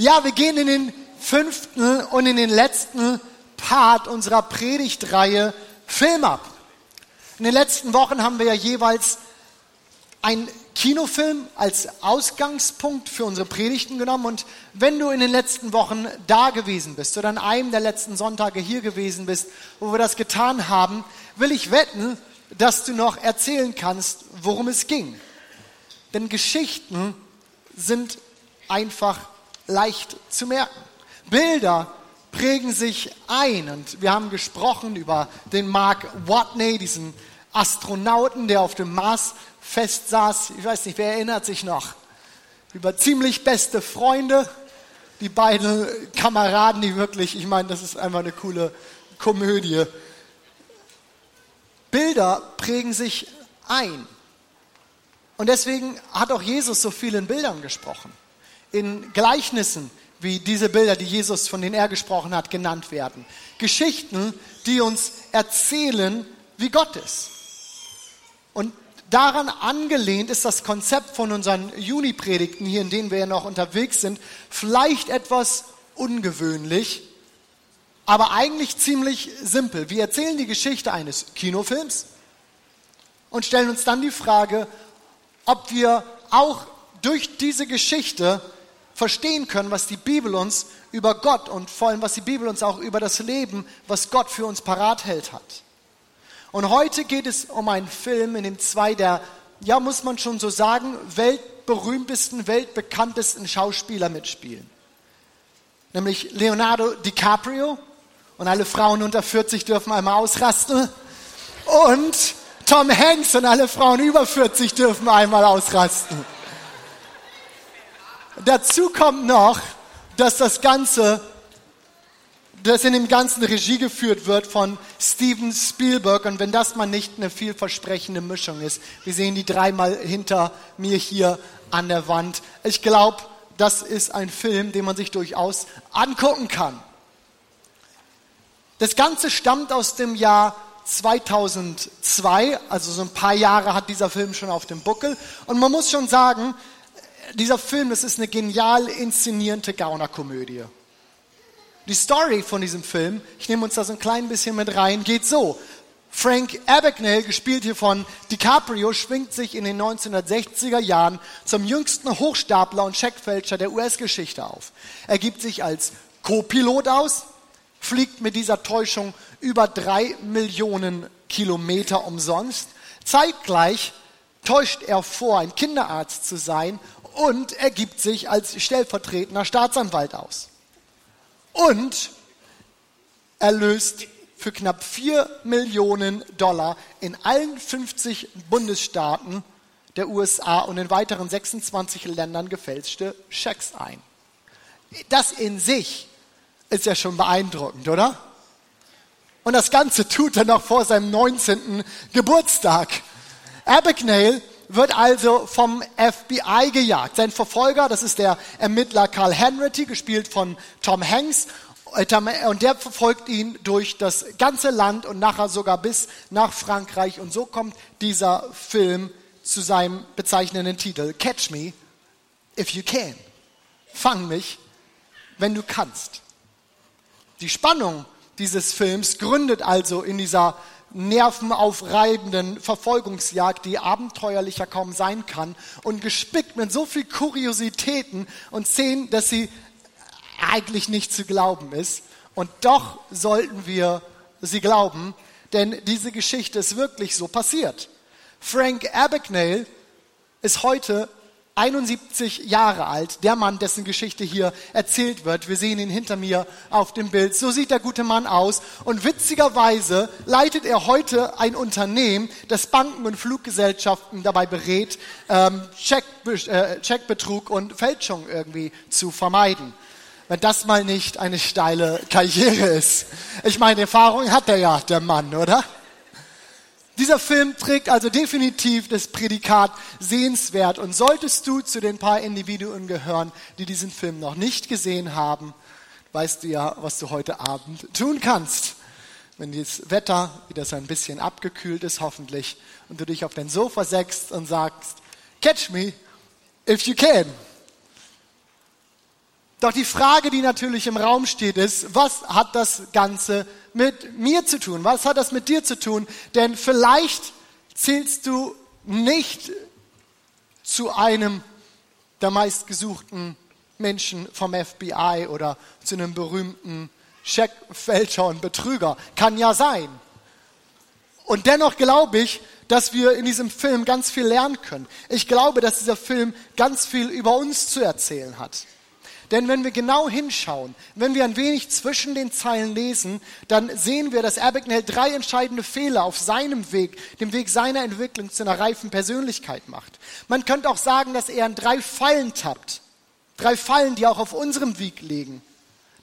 Ja, wir gehen in den fünften und in den letzten Part unserer Predigtreihe Film ab. In den letzten Wochen haben wir ja jeweils einen Kinofilm als Ausgangspunkt für unsere Predigten genommen. Und wenn du in den letzten Wochen da gewesen bist oder an einem der letzten Sonntage hier gewesen bist, wo wir das getan haben, will ich wetten, dass du noch erzählen kannst, worum es ging. Denn Geschichten sind einfach leicht zu merken. Bilder prägen sich ein. Und wir haben gesprochen über den Mark Watney, diesen Astronauten, der auf dem Mars festsaß. Ich weiß nicht, wer erinnert sich noch? Über ziemlich beste Freunde. Die beiden Kameraden, die wirklich, ich meine, das ist einfach eine coole Komödie. Bilder prägen sich ein. Und deswegen hat auch Jesus so viel in Bildern gesprochen in Gleichnissen, wie diese Bilder, die Jesus, von denen er gesprochen hat, genannt werden. Geschichten, die uns erzählen, wie Gott ist. Und daran angelehnt ist das Konzept von unseren Juni-Predigten hier, in denen wir ja noch unterwegs sind, vielleicht etwas ungewöhnlich, aber eigentlich ziemlich simpel. Wir erzählen die Geschichte eines Kinofilms und stellen uns dann die Frage, ob wir auch durch diese Geschichte verstehen können, was die Bibel uns über Gott und vor allem, was die Bibel uns auch über das Leben, was Gott für uns parat hält, hat. Und heute geht es um einen Film, in dem zwei der, ja, muss man schon so sagen, weltberühmtesten, weltbekanntesten Schauspieler mitspielen. Nämlich Leonardo DiCaprio und alle Frauen unter 40 dürfen einmal ausrasten. Und Tom Hanks und alle Frauen über 40 dürfen einmal ausrasten. Dazu kommt noch, dass das Ganze, dass in dem Ganzen Regie geführt wird von Steven Spielberg. Und wenn das mal nicht eine vielversprechende Mischung ist, wir sehen die dreimal hinter mir hier an der Wand. Ich glaube, das ist ein Film, den man sich durchaus angucken kann. Das Ganze stammt aus dem Jahr 2002, also so ein paar Jahre hat dieser Film schon auf dem Buckel. Und man muss schon sagen, dieser Film, das ist eine genial inszenierte Gaunerkomödie. Die Story von diesem Film, ich nehme uns da so ein klein bisschen mit rein, geht so. Frank Abagnale, gespielt hier von DiCaprio, schwingt sich in den 1960er Jahren zum jüngsten Hochstapler und Checkfälscher der US-Geschichte auf. Er gibt sich als Co-Pilot aus, fliegt mit dieser Täuschung über drei Millionen Kilometer umsonst. Zeitgleich täuscht er vor, ein Kinderarzt zu sein und er gibt sich als stellvertretender Staatsanwalt aus. Und er löst für knapp 4 Millionen Dollar in allen 50 Bundesstaaten der USA und in weiteren 26 Ländern gefälschte Schecks ein. Das in sich ist ja schon beeindruckend, oder? Und das Ganze tut er noch vor seinem 19. Geburtstag. Abagnale wird also vom FBI gejagt. Sein Verfolger, das ist der Ermittler Carl Henry, gespielt von Tom Hanks, und der verfolgt ihn durch das ganze Land und nachher sogar bis nach Frankreich. Und so kommt dieser Film zu seinem bezeichnenden Titel, Catch Me If You Can. Fang mich, wenn du kannst. Die Spannung dieses Films gründet also in dieser nervenaufreibenden Verfolgungsjagd, die abenteuerlicher kaum sein kann und gespickt mit so viel Kuriositäten und Szenen, dass sie eigentlich nicht zu glauben ist. Und doch sollten wir sie glauben, denn diese Geschichte ist wirklich so passiert. Frank Abagnale ist heute 71 Jahre alt, der Mann, dessen Geschichte hier erzählt wird. Wir sehen ihn hinter mir auf dem Bild. So sieht der gute Mann aus. Und witzigerweise leitet er heute ein Unternehmen, das Banken und Fluggesellschaften dabei berät, ähm, äh, Checkbetrug und Fälschung irgendwie zu vermeiden. Wenn das mal nicht eine steile Karriere ist. Ich meine, Erfahrung hat er ja, der Mann, oder? Dieser Film trägt also definitiv das Prädikat sehenswert. Und solltest du zu den paar Individuen gehören, die diesen Film noch nicht gesehen haben, weißt du ja, was du heute Abend tun kannst. Wenn das Wetter wieder so ein bisschen abgekühlt ist, hoffentlich, und du dich auf dein Sofa setzt und sagst, catch me if you can. Doch die Frage, die natürlich im Raum steht, ist, was hat das Ganze mit mir zu tun? Was hat das mit dir zu tun? Denn vielleicht zählst du nicht zu einem der meistgesuchten Menschen vom FBI oder zu einem berühmten Scheckfälscher und Betrüger. Kann ja sein. Und dennoch glaube ich, dass wir in diesem Film ganz viel lernen können. Ich glaube, dass dieser Film ganz viel über uns zu erzählen hat. Denn wenn wir genau hinschauen, wenn wir ein wenig zwischen den Zeilen lesen, dann sehen wir, dass Abagnale drei entscheidende Fehler auf seinem Weg, dem Weg seiner Entwicklung zu einer reifen Persönlichkeit macht. Man könnte auch sagen, dass er in drei Fallen tappt. Drei Fallen, die auch auf unserem Weg liegen.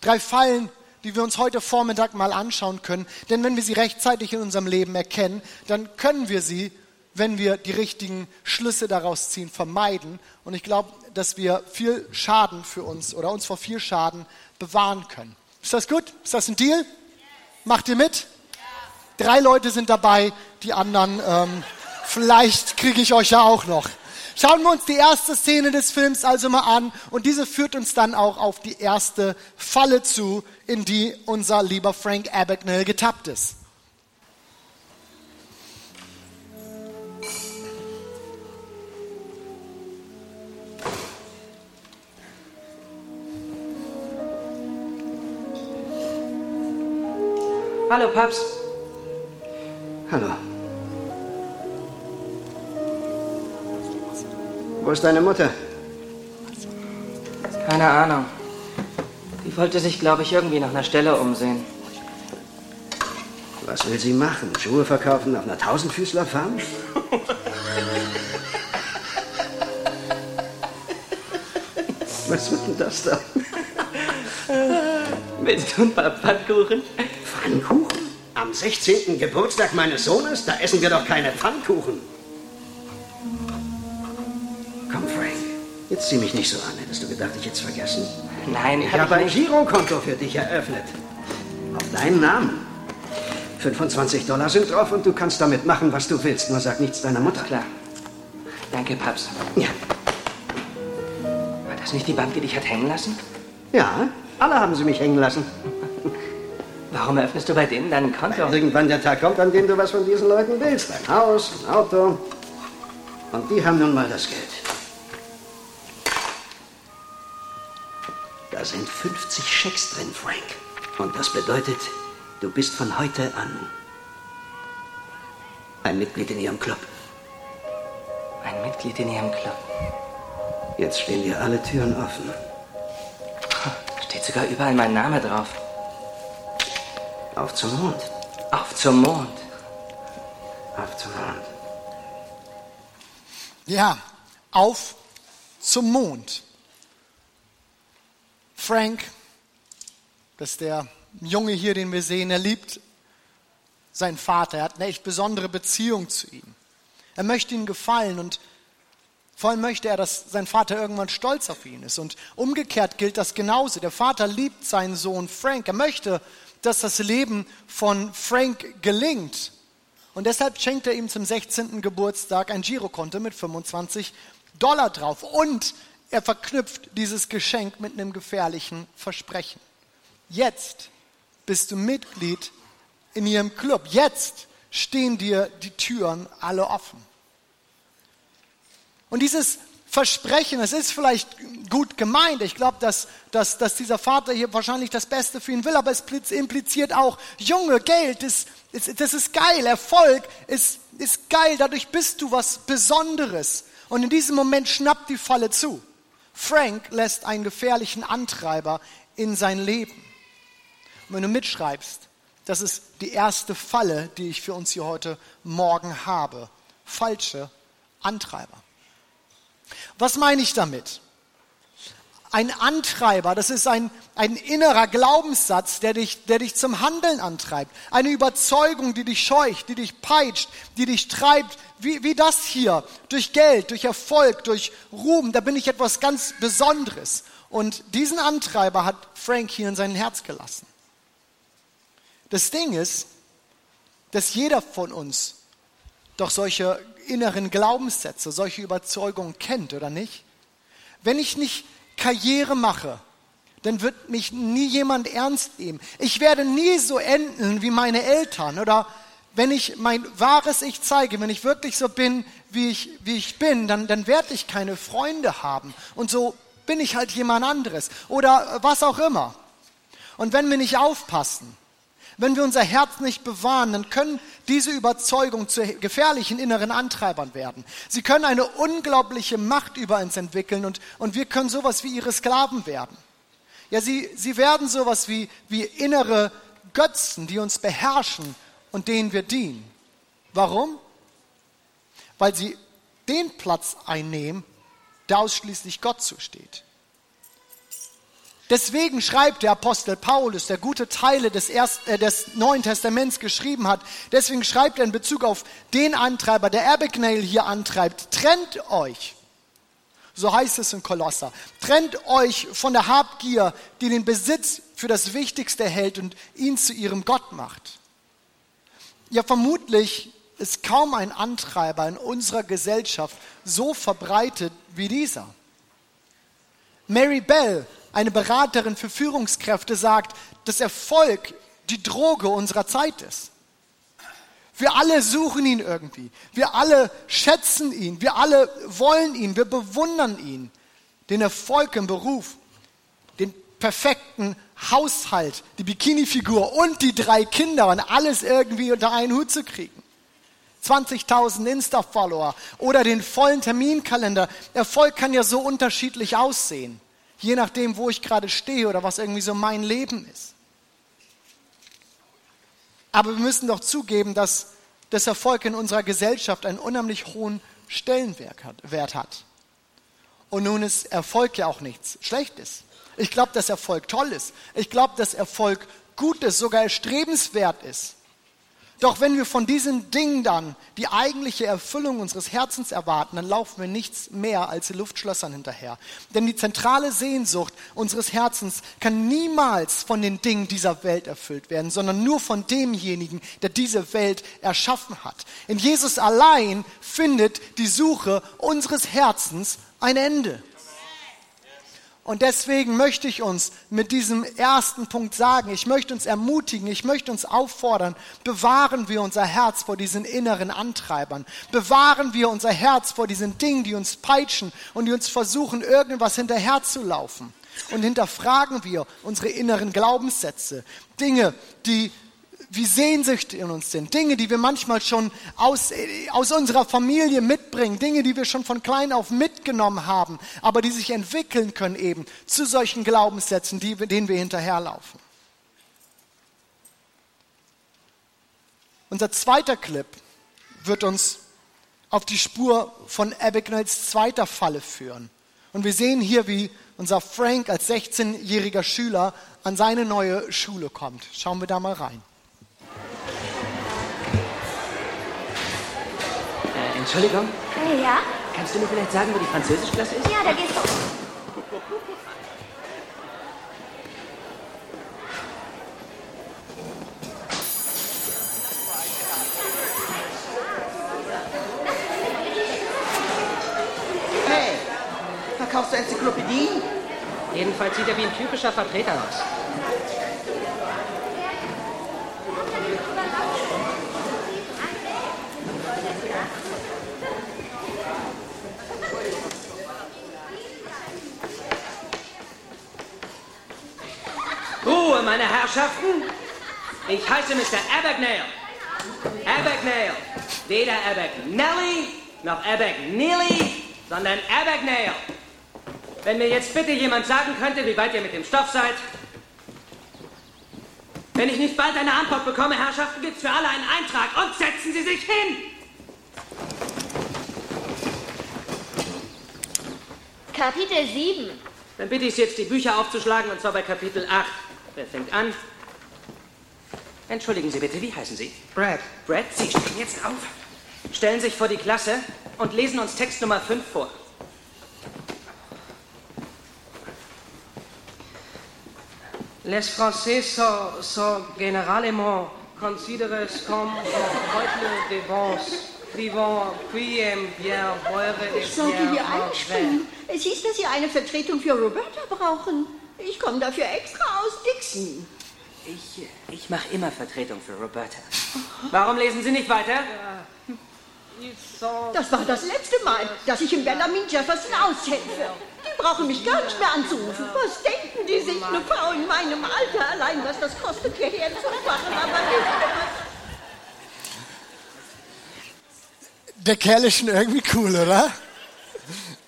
Drei Fallen, die wir uns heute Vormittag mal anschauen können. Denn wenn wir sie rechtzeitig in unserem Leben erkennen, dann können wir sie wenn wir die richtigen Schlüsse daraus ziehen, vermeiden. Und ich glaube, dass wir viel Schaden für uns oder uns vor viel Schaden bewahren können. Ist das gut? Ist das ein Deal? Macht ihr mit? Drei Leute sind dabei, die anderen, ähm, vielleicht kriege ich euch ja auch noch. Schauen wir uns die erste Szene des Films also mal an und diese führt uns dann auch auf die erste Falle zu, in die unser lieber Frank Abagnale getappt ist. Hallo, Paps. Hallo. Wo ist deine Mutter? Keine Ahnung. Die wollte sich, glaube ich, irgendwie nach einer Stelle umsehen. Was will sie machen? Schuhe verkaufen auf einer Tausendfüßlerfarm? Was wird denn das da? Willst du ein paar Pfannkuchen? Pfannkuchen? Am 16. Geburtstag meines Sohnes? Da essen wir doch keine Pfannkuchen. Komm, Frank. Jetzt zieh mich nicht so an. Hättest du gedacht, ich hätte es vergessen? Nein, Ich hab habe ein. Girokonto für dich eröffnet. Auf deinen Namen. 25 Dollar sind drauf und du kannst damit machen, was du willst. Nur sag nichts deiner Mutter. Klar. Danke, Paps. Ja. War das nicht die Bank, die dich hat hängen lassen? Ja, alle haben sie mich hängen lassen. Warum eröffnest du bei denen dein Konto? Irgendwann der Tag kommt, an dem du was von diesen Leuten willst. Ein Haus, ein Auto. Und die haben nun mal das Geld. Da sind 50 Schecks drin, Frank. Und das bedeutet, du bist von heute an ein Mitglied in ihrem Club. Ein Mitglied in ihrem Club. Jetzt stehen dir alle Türen offen. Steht sogar überall mein Name drauf. Auf zum Mond. Auf zum Mond. Auf zum Mond. Ja, auf zum Mond. Frank, das ist der Junge hier, den wir sehen, er liebt seinen Vater. Er hat eine echt besondere Beziehung zu ihm. Er möchte ihm gefallen und vor allem möchte er, dass sein Vater irgendwann stolz auf ihn ist. Und umgekehrt gilt das genauso. Der Vater liebt seinen Sohn Frank. Er möchte, dass das Leben von Frank gelingt. Und deshalb schenkt er ihm zum 16. Geburtstag ein Girokonto mit 25 Dollar drauf. Und er verknüpft dieses Geschenk mit einem gefährlichen Versprechen. Jetzt bist du Mitglied in ihrem Club. Jetzt stehen dir die Türen alle offen. Und dieses Versprechen, es ist vielleicht gut gemeint. Ich glaube, dass, dass, dass dieser Vater hier wahrscheinlich das Beste für ihn will, aber es impliziert auch, Junge, Geld, ist, ist, das ist geil, Erfolg ist, ist geil, dadurch bist du was Besonderes. Und in diesem Moment schnappt die Falle zu. Frank lässt einen gefährlichen Antreiber in sein Leben. Und wenn du mitschreibst, das ist die erste Falle, die ich für uns hier heute Morgen habe. Falsche Antreiber. Was meine ich damit? Ein Antreiber, das ist ein, ein innerer Glaubenssatz, der dich, der dich zum Handeln antreibt. Eine Überzeugung, die dich scheucht, die dich peitscht, die dich treibt, wie, wie das hier, durch Geld, durch Erfolg, durch Ruhm, da bin ich etwas ganz Besonderes. Und diesen Antreiber hat Frank hier in sein Herz gelassen. Das Ding ist, dass jeder von uns doch solche inneren Glaubenssätze, solche Überzeugungen kennt, oder nicht? Wenn ich nicht Karriere mache, dann wird mich nie jemand ernst nehmen. Ich werde nie so enden wie meine Eltern oder wenn ich mein wahres Ich zeige, wenn ich wirklich so bin, wie ich, wie ich bin, dann, dann werde ich keine Freunde haben. Und so bin ich halt jemand anderes oder was auch immer. Und wenn wir nicht aufpassen, wenn wir unser Herz nicht bewahren, dann können diese Überzeugungen zu gefährlichen inneren Antreibern werden. Sie können eine unglaubliche Macht über uns entwickeln und, und wir können sowas wie ihre Sklaven werden. Ja, sie, sie werden sowas wie, wie innere Götzen, die uns beherrschen und denen wir dienen. Warum? Weil sie den Platz einnehmen, der ausschließlich Gott zusteht. Deswegen schreibt der Apostel Paulus, der gute Teile des, Erst, äh, des Neuen Testaments geschrieben hat, deswegen schreibt er in Bezug auf den Antreiber, der Abigail hier antreibt, trennt euch. So heißt es in Kolosser. Trennt euch von der Habgier, die den Besitz für das Wichtigste hält und ihn zu ihrem Gott macht. Ja, vermutlich ist kaum ein Antreiber in unserer Gesellschaft so verbreitet wie dieser. Mary Bell eine Beraterin für Führungskräfte sagt, dass Erfolg die Droge unserer Zeit ist. Wir alle suchen ihn irgendwie. Wir alle schätzen ihn. Wir alle wollen ihn. Wir bewundern ihn. Den Erfolg im Beruf. Den perfekten Haushalt. Die Bikini-Figur und die drei Kinder und alles irgendwie unter einen Hut zu kriegen. 20.000 Insta-Follower oder den vollen Terminkalender. Erfolg kann ja so unterschiedlich aussehen je nachdem, wo ich gerade stehe oder was irgendwie so mein Leben ist. Aber wir müssen doch zugeben, dass das Erfolg in unserer Gesellschaft einen unheimlich hohen Stellenwert hat. Und nun ist Erfolg ja auch nichts Schlechtes. Ich glaube, dass Erfolg toll ist. Ich glaube, dass Erfolg gut ist, sogar erstrebenswert ist. Doch wenn wir von diesen Dingen dann die eigentliche Erfüllung unseres Herzens erwarten, dann laufen wir nichts mehr als Luftschlössern hinterher. Denn die zentrale Sehnsucht unseres Herzens kann niemals von den Dingen dieser Welt erfüllt werden, sondern nur von demjenigen, der diese Welt erschaffen hat. In Jesus allein findet die Suche unseres Herzens ein Ende. Und deswegen möchte ich uns mit diesem ersten Punkt sagen, ich möchte uns ermutigen, ich möchte uns auffordern, bewahren wir unser Herz vor diesen inneren Antreibern. Bewahren wir unser Herz vor diesen Dingen, die uns peitschen und die uns versuchen, irgendwas hinterherzulaufen. Und hinterfragen wir unsere inneren Glaubenssätze. Dinge, die wie Sehnsüchte in uns sind, Dinge, die wir manchmal schon aus, aus unserer Familie mitbringen, Dinge, die wir schon von klein auf mitgenommen haben, aber die sich entwickeln können eben zu solchen Glaubenssätzen, die, denen wir hinterherlaufen. Unser zweiter Clip wird uns auf die Spur von Abigails zweiter Falle führen. Und wir sehen hier, wie unser Frank als 16-jähriger Schüler an seine neue Schule kommt. Schauen wir da mal rein. Entschuldigung? Ja? Kannst du mir vielleicht sagen, wo die Französischklasse ist? Ja, da geht's hoch. Hey, verkaufst du Enzyklopädien? Jedenfalls sieht er wie ein typischer Vertreter aus. Ruhe, meine Herrschaften. Ich heiße Mr. Abagnale. Abagnale. Weder Abagnelli noch Abagnili, sondern Abagnale. Wenn mir jetzt bitte jemand sagen könnte, wie weit ihr mit dem Stoff seid. Wenn ich nicht bald eine Antwort bekomme, Herrschaften, gibt's für alle einen Eintrag und setzen Sie sich hin. Kapitel 7. Dann bitte ich Sie jetzt, die Bücher aufzuschlagen, und zwar bei Kapitel 8. Wer fängt an? Entschuldigen Sie bitte, wie heißen Sie? Brad, Brad, Sie stehen jetzt auf, stellen sich vor die Klasse und lesen uns Text Nummer 5 vor. Les Français sont, sont généralement considérés comme un peuple de bons, vivant, puis bien et Ich sollte bien hier einspringen. Es hieß, dass Sie eine Vertretung für Roberta brauchen. Ich komme dafür extra aus Dixon. Ich, ich mache immer Vertretung für Roberta. Warum lesen Sie nicht weiter? Das war das letzte Mal, dass ich im Benjamin Jefferson aushelfe. Die brauchen mich gar nicht mehr anzurufen. Was denken die sich, eine Frau in meinem Alter? Allein was das kostet, hierher zu fahren, aber nicht. Der Kerl ist schon irgendwie cool, oder?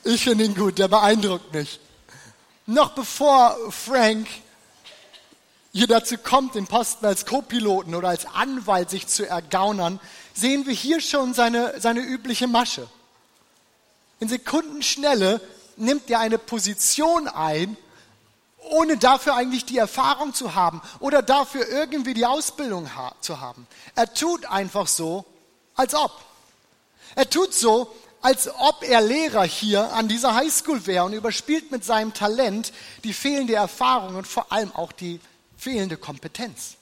Ich finde ihn gut, der beeindruckt mich. Noch bevor Frank hier dazu kommt, den Posten als Co-Piloten oder als Anwalt sich zu ergaunern, sehen wir hier schon seine, seine übliche Masche. In Sekundenschnelle nimmt er eine Position ein, ohne dafür eigentlich die Erfahrung zu haben oder dafür irgendwie die Ausbildung zu haben. Er tut einfach so, als ob. Er tut so, als ob er Lehrer hier an dieser Highschool wäre und überspielt mit seinem Talent die fehlende Erfahrung und vor allem auch die fehlende Kompetenz.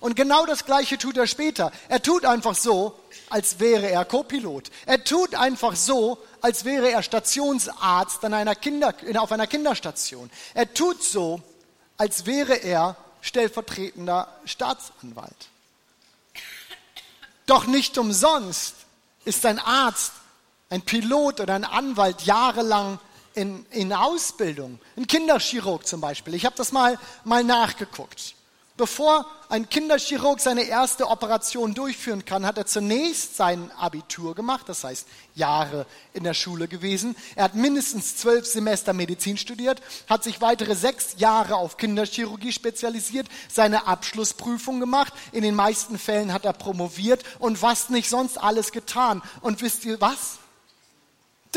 Und genau das Gleiche tut er später. Er tut einfach so, als wäre er Co-Pilot. Er tut einfach so, als wäre er Stationsarzt an einer Kinder, auf einer Kinderstation. Er tut so, als wäre er stellvertretender Staatsanwalt. Doch nicht umsonst ist ein Arzt, ein Pilot oder ein Anwalt jahrelang in, in Ausbildung. Ein Kinderchirurg zum Beispiel. Ich habe das mal, mal nachgeguckt. Bevor ein Kinderchirurg seine erste Operation durchführen kann, hat er zunächst sein Abitur gemacht, das heißt Jahre in der Schule gewesen. Er hat mindestens zwölf Semester Medizin studiert, hat sich weitere sechs Jahre auf Kinderchirurgie spezialisiert, seine Abschlussprüfung gemacht. In den meisten Fällen hat er promoviert und was nicht sonst alles getan. Und wisst ihr was?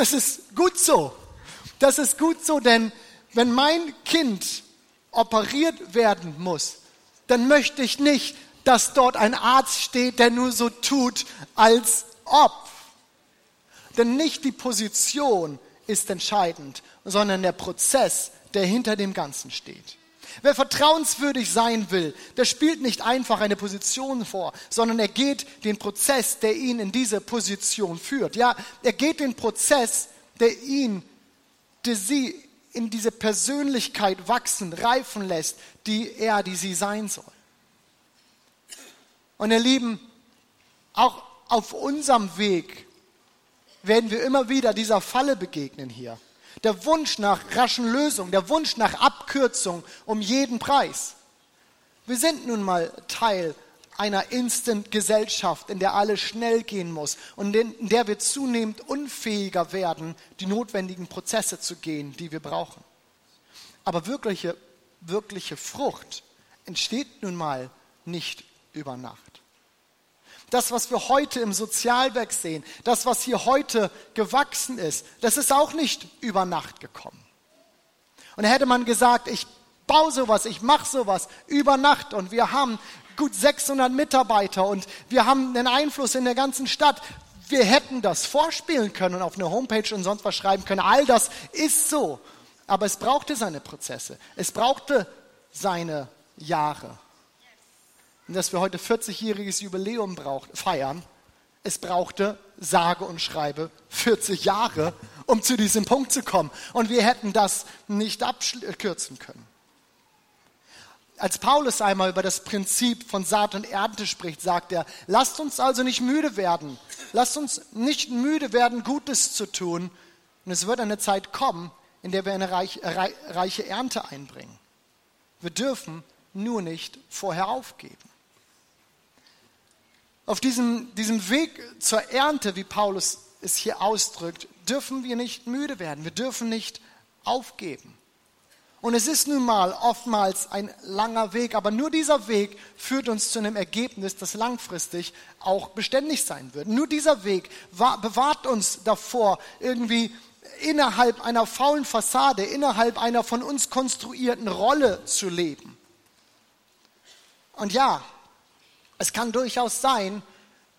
Das ist gut so. Das ist gut so, denn wenn mein Kind operiert werden muss, dann möchte ich nicht, dass dort ein Arzt steht, der nur so tut, als ob. Denn nicht die Position ist entscheidend, sondern der Prozess, der hinter dem Ganzen steht. Wer vertrauenswürdig sein will, der spielt nicht einfach eine Position vor, sondern er geht den Prozess, der ihn in diese Position führt. Ja, er geht den Prozess, der ihn, der sie in diese Persönlichkeit wachsen, reifen lässt, die er, die sie sein soll. Und ihr Lieben, auch auf unserem Weg werden wir immer wieder dieser Falle begegnen hier. Der Wunsch nach raschen Lösungen, der Wunsch nach Abkürzung um jeden Preis. Wir sind nun mal Teil einer Instant-Gesellschaft, in der alles schnell gehen muss und in der wir zunehmend unfähiger werden, die notwendigen Prozesse zu gehen, die wir brauchen. Aber wirkliche, wirkliche Frucht entsteht nun mal nicht über Nacht. Das, was wir heute im Sozialwerk sehen, das, was hier heute gewachsen ist, das ist auch nicht über Nacht gekommen. Und hätte man gesagt, ich baue sowas, ich mache sowas über Nacht und wir haben gut 600 Mitarbeiter und wir haben einen Einfluss in der ganzen Stadt. Wir hätten das vorspielen können und auf eine Homepage und sonst was schreiben können. All das ist so. Aber es brauchte seine Prozesse. Es brauchte seine Jahre. Und dass wir heute 40-jähriges Jubiläum braucht, feiern, es brauchte sage und schreibe 40 Jahre, um zu diesem Punkt zu kommen. Und wir hätten das nicht abkürzen können. Als Paulus einmal über das Prinzip von Saat und Ernte spricht, sagt er, lasst uns also nicht müde werden. Lasst uns nicht müde werden, Gutes zu tun. Und es wird eine Zeit kommen, in der wir eine reiche, reiche Ernte einbringen. Wir dürfen nur nicht vorher aufgeben. Auf diesem, diesem Weg zur Ernte, wie Paulus es hier ausdrückt, dürfen wir nicht müde werden. Wir dürfen nicht aufgeben. Und es ist nun mal oftmals ein langer Weg, aber nur dieser Weg führt uns zu einem Ergebnis, das langfristig auch beständig sein wird. Nur dieser Weg bewahrt uns davor, irgendwie innerhalb einer faulen Fassade, innerhalb einer von uns konstruierten Rolle zu leben. Und ja, es kann durchaus sein,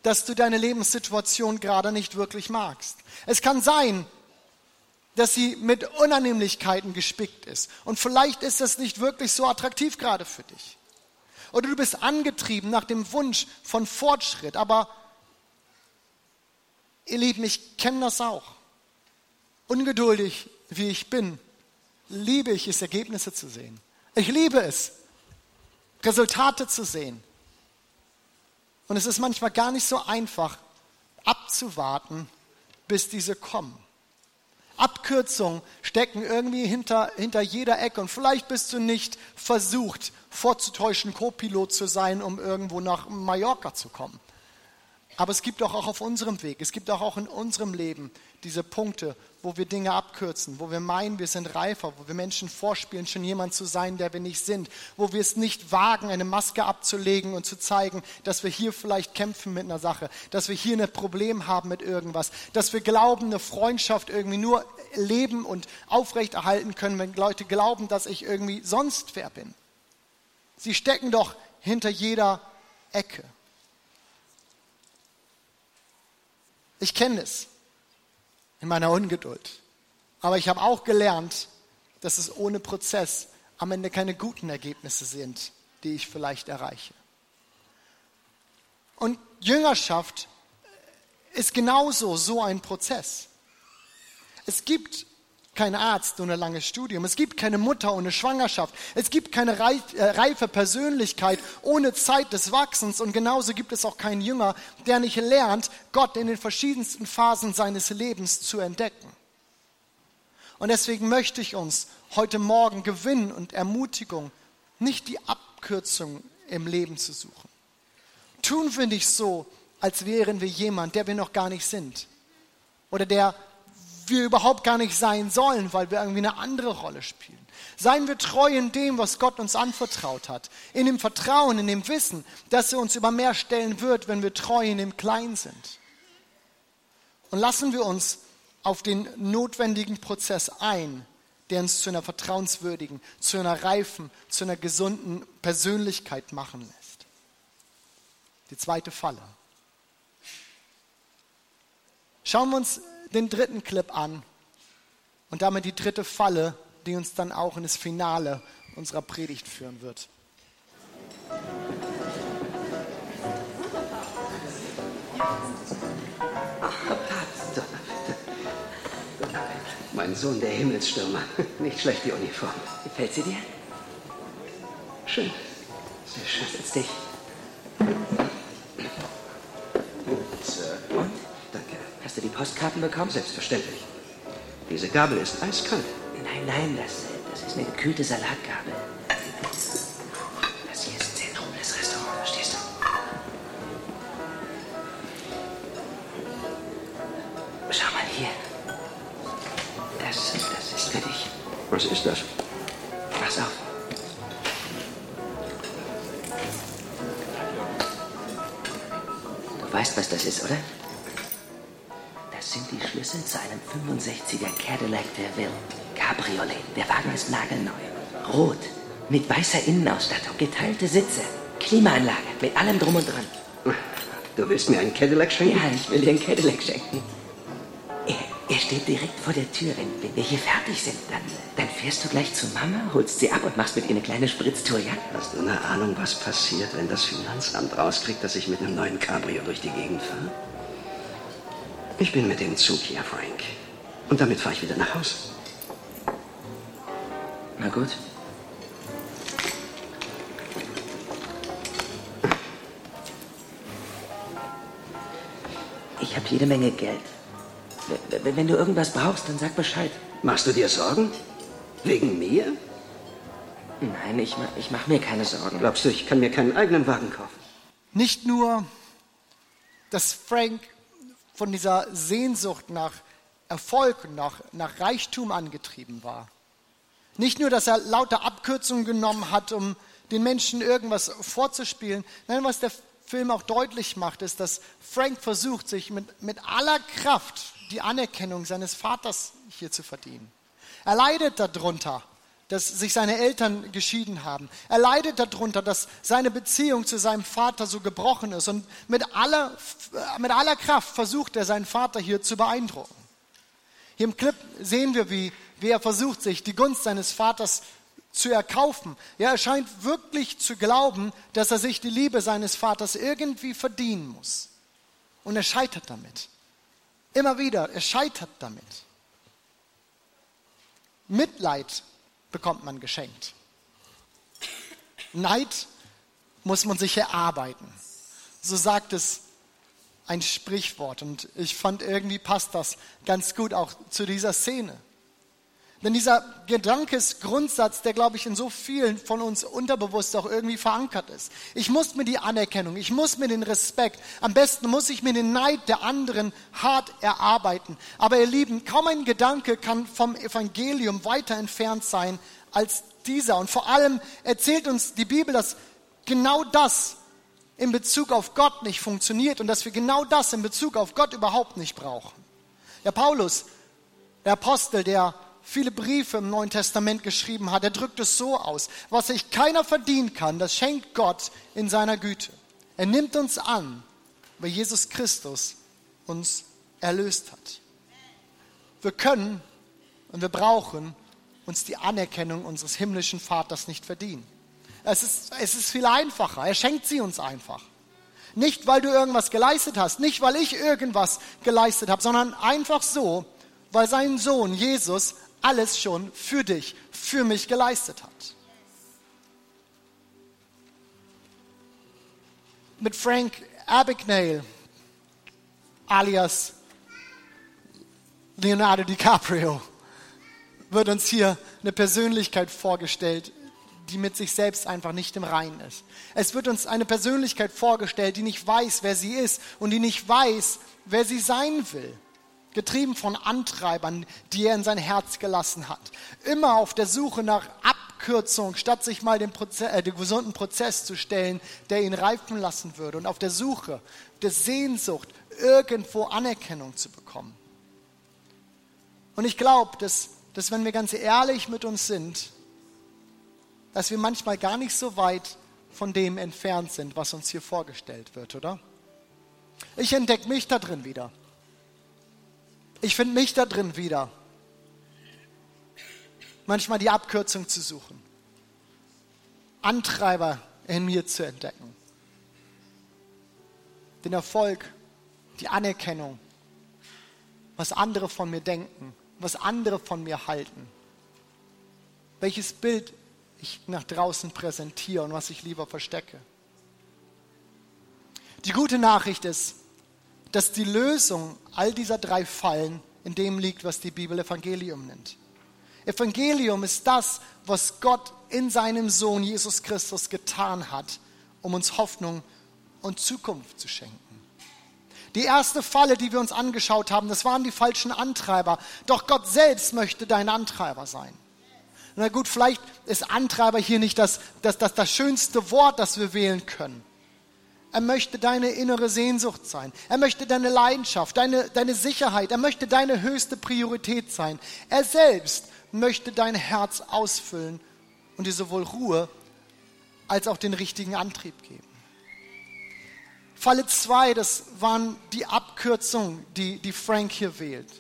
dass du deine Lebenssituation gerade nicht wirklich magst. Es kann sein, dass sie mit Unannehmlichkeiten gespickt ist. Und vielleicht ist das nicht wirklich so attraktiv gerade für dich. Oder du bist angetrieben nach dem Wunsch von Fortschritt. Aber ihr Lieben, ich kenne das auch. Ungeduldig wie ich bin, liebe ich es, Ergebnisse zu sehen. Ich liebe es, Resultate zu sehen. Und es ist manchmal gar nicht so einfach, abzuwarten, bis diese kommen. Abkürzungen stecken irgendwie hinter, hinter jeder Ecke. Und vielleicht bist du nicht versucht, vorzutäuschen, Co-Pilot zu sein, um irgendwo nach Mallorca zu kommen. Aber es gibt auch, auch auf unserem Weg, es gibt auch, auch in unserem Leben diese Punkte, wo wir Dinge abkürzen, wo wir meinen, wir sind reifer, wo wir Menschen vorspielen, schon jemand zu sein, der wir nicht sind, wo wir es nicht wagen, eine Maske abzulegen und zu zeigen, dass wir hier vielleicht kämpfen mit einer Sache, dass wir hier ein Problem haben mit irgendwas, dass wir glauben, eine Freundschaft irgendwie nur leben und aufrechterhalten können, wenn Leute glauben, dass ich irgendwie sonst wer bin. Sie stecken doch hinter jeder Ecke. Ich kenne es in meiner Ungeduld. Aber ich habe auch gelernt, dass es ohne Prozess am Ende keine guten Ergebnisse sind, die ich vielleicht erreiche. Und Jüngerschaft ist genauso so ein Prozess. Es gibt kein Arzt ohne langes Studium. Es gibt keine Mutter ohne Schwangerschaft. Es gibt keine äh, reife Persönlichkeit ohne Zeit des Wachsens. Und genauso gibt es auch keinen Jünger, der nicht lernt, Gott in den verschiedensten Phasen seines Lebens zu entdecken. Und deswegen möchte ich uns heute Morgen Gewinn und Ermutigung, nicht die Abkürzung im Leben zu suchen. Tun wir nicht so, als wären wir jemand, der wir noch gar nicht sind. Oder der wir überhaupt gar nicht sein sollen, weil wir irgendwie eine andere Rolle spielen. Seien wir treu in dem, was Gott uns anvertraut hat, in dem Vertrauen, in dem Wissen, dass er uns über mehr stellen wird, wenn wir treu in dem Kleinen sind. Und lassen wir uns auf den notwendigen Prozess ein, der uns zu einer vertrauenswürdigen, zu einer reifen, zu einer gesunden Persönlichkeit machen lässt. Die zweite Falle. Schauen wir uns den dritten Clip an und damit die dritte Falle, die uns dann auch in das Finale unserer Predigt führen wird. Mein Sohn, der Himmelsstürmer. Nicht schlecht, die Uniform. Gefällt sie dir? Schön. Sehr schön. Setz dich. Hast du die Postkarten bekommen? Selbstverständlich. Diese Gabel ist eiskalt. Nein, nein, das, das ist eine gekühlte Salatgabel. Das hier ist ein sehr nobles Restaurant, verstehst du? Schau mal hier. Das, das ist für dich. Was ist das? Pass auf. Du weißt, was das ist, oder? Schlüssel zu einem 65er Cadillac DeVille. Cabriolet. Der Wagen ist nagelneu. Rot. Mit weißer Innenausstattung. Geteilte Sitze. Klimaanlage. Mit allem drum und dran. Du willst mir einen Cadillac schenken? Ja, ich will dir einen Cadillac schenken. Er, er steht direkt vor der Tür. Wenn, wenn wir hier fertig sind, dann, dann fährst du gleich zu Mama, holst sie ab und machst mit ihr eine kleine Spritztour, ja? Hast du eine Ahnung, was passiert, wenn das Finanzamt rauskriegt, dass ich mit einem neuen Cabrio durch die Gegend fahre? Ich bin mit dem Zug hier, Frank. Und damit fahre ich wieder nach Hause. Na gut. Ich habe jede Menge Geld. Wenn du irgendwas brauchst, dann sag Bescheid. Machst du dir Sorgen? Wegen mir? Nein, ich, ich mache mir keine Sorgen. Glaubst du, ich kann mir keinen eigenen Wagen kaufen? Nicht nur, dass Frank von dieser Sehnsucht nach Erfolg, nach, nach Reichtum angetrieben war. Nicht nur, dass er lauter Abkürzungen genommen hat, um den Menschen irgendwas vorzuspielen. Nein, was der Film auch deutlich macht, ist, dass Frank versucht, sich mit, mit aller Kraft die Anerkennung seines Vaters hier zu verdienen. Er leidet darunter, dass sich seine Eltern geschieden haben. Er leidet darunter, dass seine Beziehung zu seinem Vater so gebrochen ist. Und mit aller, mit aller Kraft versucht er, seinen Vater hier zu beeindrucken. Hier im Clip sehen wir, wie, wie er versucht, sich die Gunst seines Vaters zu erkaufen. Ja, er scheint wirklich zu glauben, dass er sich die Liebe seines Vaters irgendwie verdienen muss. Und er scheitert damit. Immer wieder, er scheitert damit. Mitleid bekommt man geschenkt. Neid muss man sich erarbeiten. So sagt es ein Sprichwort. Und ich fand, irgendwie passt das ganz gut auch zu dieser Szene. Denn dieser Gedankesgrundsatz, der, glaube ich, in so vielen von uns unterbewusst auch irgendwie verankert ist. Ich muss mir die Anerkennung, ich muss mir den Respekt, am besten muss ich mir den Neid der anderen hart erarbeiten. Aber ihr Lieben, kaum ein Gedanke kann vom Evangelium weiter entfernt sein als dieser. Und vor allem erzählt uns die Bibel, dass genau das in Bezug auf Gott nicht funktioniert und dass wir genau das in Bezug auf Gott überhaupt nicht brauchen. Der Paulus, der Apostel, der viele Briefe im Neuen Testament geschrieben hat, er drückt es so aus, was sich keiner verdienen kann, das schenkt Gott in seiner Güte. Er nimmt uns an, weil Jesus Christus uns erlöst hat. Wir können und wir brauchen uns die Anerkennung unseres himmlischen Vaters nicht verdienen. Es ist, es ist viel einfacher. Er schenkt sie uns einfach. Nicht, weil du irgendwas geleistet hast, nicht, weil ich irgendwas geleistet habe, sondern einfach so, weil sein Sohn Jesus alles schon für dich, für mich geleistet hat. Mit Frank Abagnale, alias Leonardo DiCaprio, wird uns hier eine Persönlichkeit vorgestellt, die mit sich selbst einfach nicht im Reinen ist. Es wird uns eine Persönlichkeit vorgestellt, die nicht weiß, wer sie ist und die nicht weiß, wer sie sein will getrieben von Antreibern, die er in sein Herz gelassen hat. Immer auf der Suche nach Abkürzung, statt sich mal den, Prozess, äh, den gesunden Prozess zu stellen, der ihn reifen lassen würde. Und auf der Suche der Sehnsucht, irgendwo Anerkennung zu bekommen. Und ich glaube, dass, dass wenn wir ganz ehrlich mit uns sind, dass wir manchmal gar nicht so weit von dem entfernt sind, was uns hier vorgestellt wird, oder? Ich entdecke mich da drin wieder. Ich finde mich da drin wieder. Manchmal die Abkürzung zu suchen. Antreiber in mir zu entdecken. Den Erfolg, die Anerkennung, was andere von mir denken, was andere von mir halten. Welches Bild ich nach draußen präsentiere und was ich lieber verstecke. Die gute Nachricht ist, dass die Lösung all dieser drei Fallen in dem liegt, was die Bibel Evangelium nennt. Evangelium ist das, was Gott in seinem Sohn Jesus Christus getan hat, um uns Hoffnung und Zukunft zu schenken. Die erste Falle, die wir uns angeschaut haben, das waren die falschen Antreiber. Doch Gott selbst möchte dein Antreiber sein. Na gut, vielleicht ist Antreiber hier nicht das, das, das, das schönste Wort, das wir wählen können. Er möchte deine innere Sehnsucht sein. Er möchte deine Leidenschaft, deine, deine Sicherheit. Er möchte deine höchste Priorität sein. Er selbst möchte dein Herz ausfüllen und dir sowohl Ruhe als auch den richtigen Antrieb geben. Falle 2, das waren die Abkürzungen, die, die Frank hier wählt.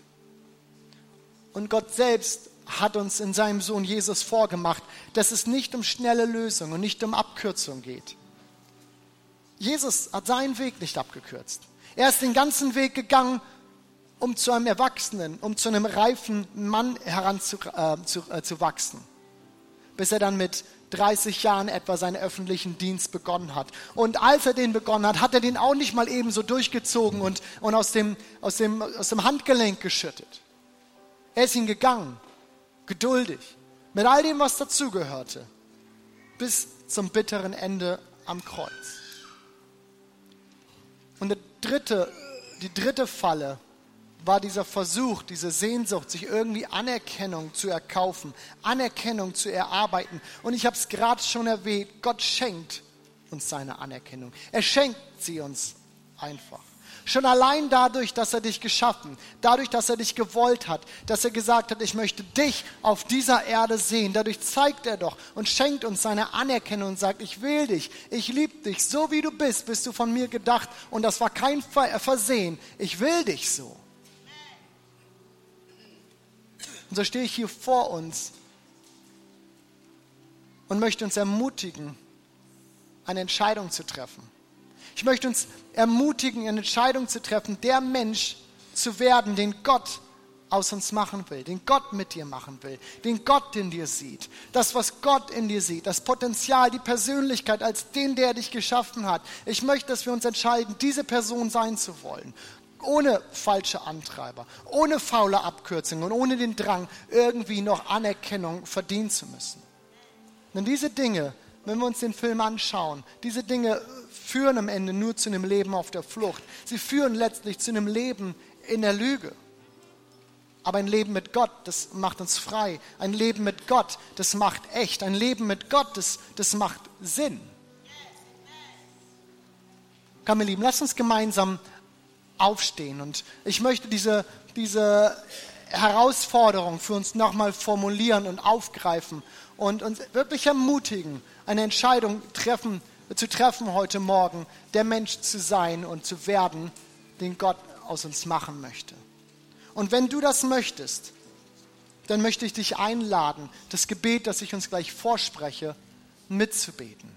Und Gott selbst hat uns in seinem Sohn Jesus vorgemacht, dass es nicht um schnelle Lösungen und nicht um Abkürzung geht Jesus hat seinen Weg nicht abgekürzt. Er ist den ganzen Weg gegangen, um zu einem Erwachsenen, um zu einem reifen Mann heranzuwachsen. Äh, äh, bis er dann mit 30 Jahren etwa seinen öffentlichen Dienst begonnen hat. Und als er den begonnen hat, hat er den auch nicht mal eben so durchgezogen und, und aus, dem, aus, dem, aus dem Handgelenk geschüttet. Er ist ihn gegangen, geduldig, mit all dem, was dazugehörte, bis zum bitteren Ende am Kreuz. Und der dritte, die dritte Falle war dieser Versuch, diese Sehnsucht, sich irgendwie Anerkennung zu erkaufen, Anerkennung zu erarbeiten. Und ich habe es gerade schon erwähnt, Gott schenkt uns seine Anerkennung. Er schenkt sie uns einfach. Schon allein dadurch, dass er dich geschaffen, dadurch, dass er dich gewollt hat, dass er gesagt hat, ich möchte dich auf dieser Erde sehen, dadurch zeigt er doch und schenkt uns seine Anerkennung und sagt, ich will dich, ich liebe dich, so wie du bist, bist du von mir gedacht und das war kein Versehen, ich will dich so. Und so stehe ich hier vor uns und möchte uns ermutigen, eine Entscheidung zu treffen. Ich möchte uns ermutigen, eine Entscheidung zu treffen, der Mensch zu werden, den Gott aus uns machen will, den Gott mit dir machen will, den Gott in dir sieht, das, was Gott in dir sieht, das Potenzial, die Persönlichkeit als den, der dich geschaffen hat. Ich möchte, dass wir uns entscheiden, diese Person sein zu wollen. Ohne falsche Antreiber, ohne faule Abkürzungen und ohne den Drang, irgendwie noch Anerkennung verdienen zu müssen. Denn diese Dinge, wenn wir uns den Film anschauen, diese Dinge führen am Ende nur zu einem Leben auf der Flucht. Sie führen letztlich zu einem Leben in der Lüge. Aber ein Leben mit Gott, das macht uns frei. Ein Leben mit Gott, das macht echt. Ein Leben mit Gott, das, das macht Sinn. Komm, ihr Lieben, lasst uns gemeinsam aufstehen. Und ich möchte diese, diese Herausforderung für uns nochmal formulieren und aufgreifen und uns wirklich ermutigen, eine Entscheidung treffen, zu treffen heute Morgen, der Mensch zu sein und zu werden, den Gott aus uns machen möchte. Und wenn du das möchtest, dann möchte ich dich einladen, das Gebet, das ich uns gleich vorspreche, mitzubeten.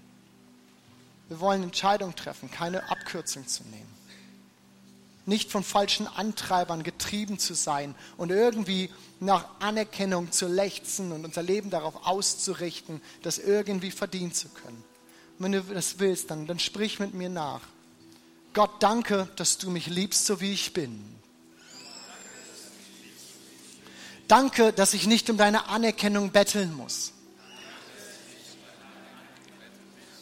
Wir wollen Entscheidungen treffen, keine Abkürzung zu nehmen. Nicht von falschen Antreibern getrieben zu sein und irgendwie nach Anerkennung zu lechzen und unser Leben darauf auszurichten, das irgendwie verdienen zu können. Wenn du das willst, dann, dann sprich mit mir nach. Gott, danke, dass du mich liebst, so wie ich bin. Danke, dass ich nicht um deine Anerkennung betteln muss.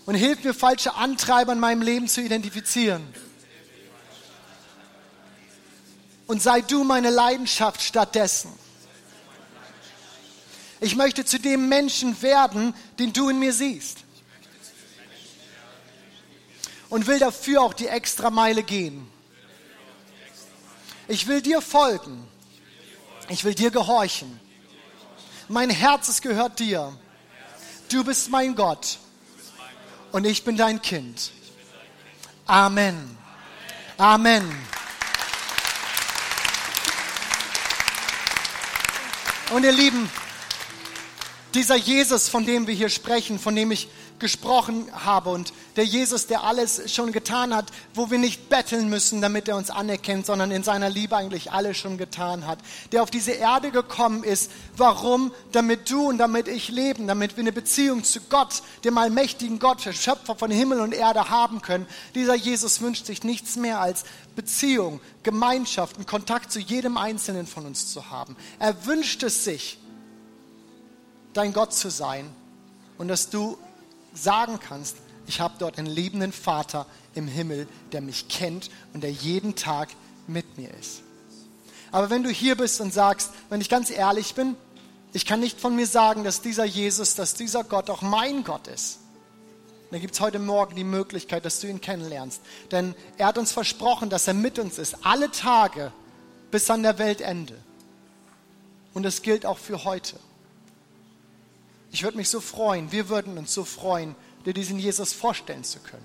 Und hilf mir, falsche Antreiber in meinem Leben zu identifizieren. Und sei du meine Leidenschaft stattdessen. Ich möchte zu dem Menschen werden, den du in mir siehst. Und will dafür auch die extra Meile gehen. Ich will dir folgen ich will dir gehorchen. Mein Herz es gehört dir. Du bist mein Gott. Und ich bin dein Kind. Amen. Amen. Und ihr Lieben, dieser Jesus, von dem wir hier sprechen, von dem ich gesprochen habe und der Jesus, der alles schon getan hat, wo wir nicht betteln müssen, damit er uns anerkennt, sondern in seiner Liebe eigentlich alles schon getan hat, der auf diese Erde gekommen ist. Warum? Damit du und damit ich leben, damit wir eine Beziehung zu Gott, dem allmächtigen Gott, der Schöpfer von Himmel und Erde haben können. Dieser Jesus wünscht sich nichts mehr als Beziehung, Gemeinschaft und Kontakt zu jedem Einzelnen von uns zu haben. Er wünscht es sich, dein Gott zu sein und dass du sagen kannst, ich habe dort einen liebenden Vater im Himmel, der mich kennt und der jeden Tag mit mir ist. Aber wenn du hier bist und sagst, wenn ich ganz ehrlich bin, ich kann nicht von mir sagen, dass dieser Jesus, dass dieser Gott auch mein Gott ist. Dann gibt es heute Morgen die Möglichkeit, dass du ihn kennenlernst. Denn er hat uns versprochen, dass er mit uns ist, alle Tage bis an der Weltende. Und das gilt auch für heute. Ich würde mich so freuen, wir würden uns so freuen, dir diesen Jesus vorstellen zu können.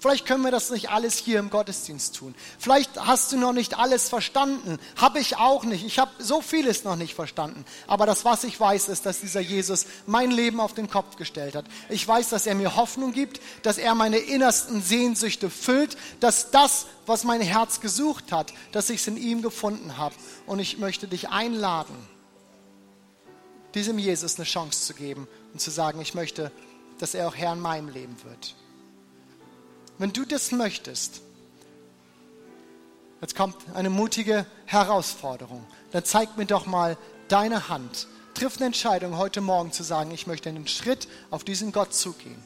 Vielleicht können wir das nicht alles hier im Gottesdienst tun. Vielleicht hast du noch nicht alles verstanden. Habe ich auch nicht. Ich habe so vieles noch nicht verstanden. Aber das, was ich weiß, ist, dass dieser Jesus mein Leben auf den Kopf gestellt hat. Ich weiß, dass er mir Hoffnung gibt, dass er meine innersten Sehnsüchte füllt, dass das, was mein Herz gesucht hat, dass ich es in ihm gefunden habe. Und ich möchte dich einladen, diesem Jesus eine Chance zu geben und zu sagen, ich möchte, dass er auch Herr in meinem Leben wird. Wenn du das möchtest, jetzt kommt eine mutige Herausforderung, dann zeig mir doch mal deine Hand. Triff eine Entscheidung heute Morgen zu sagen, ich möchte einen Schritt auf diesen Gott zugehen.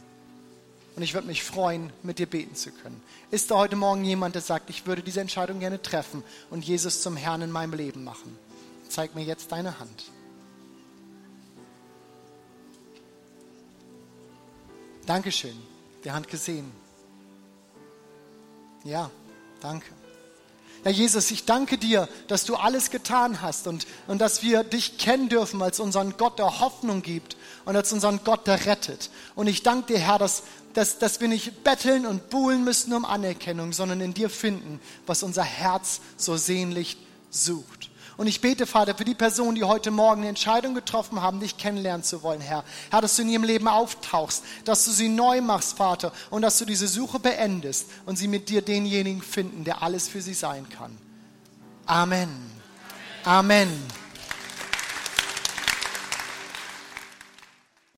Und ich würde mich freuen, mit dir beten zu können. Ist da heute Morgen jemand, der sagt, ich würde diese Entscheidung gerne treffen und Jesus zum Herrn in meinem Leben machen? Zeig mir jetzt deine Hand. Dankeschön. Die Hand gesehen. Ja, danke. Herr Jesus, ich danke dir, dass du alles getan hast und, und dass wir dich kennen dürfen als unseren Gott, der Hoffnung gibt und als unseren Gott, der rettet. Und ich danke dir, Herr, dass, dass, dass wir nicht betteln und buhlen müssen um Anerkennung, sondern in dir finden, was unser Herz so sehnlich sucht. Und ich bete, Vater, für die Personen, die heute Morgen eine Entscheidung getroffen haben, dich kennenlernen zu wollen, Herr. Herr, dass du in ihrem Leben auftauchst, dass du sie neu machst, Vater, und dass du diese Suche beendest und sie mit dir denjenigen finden, der alles für sie sein kann. Amen. Amen.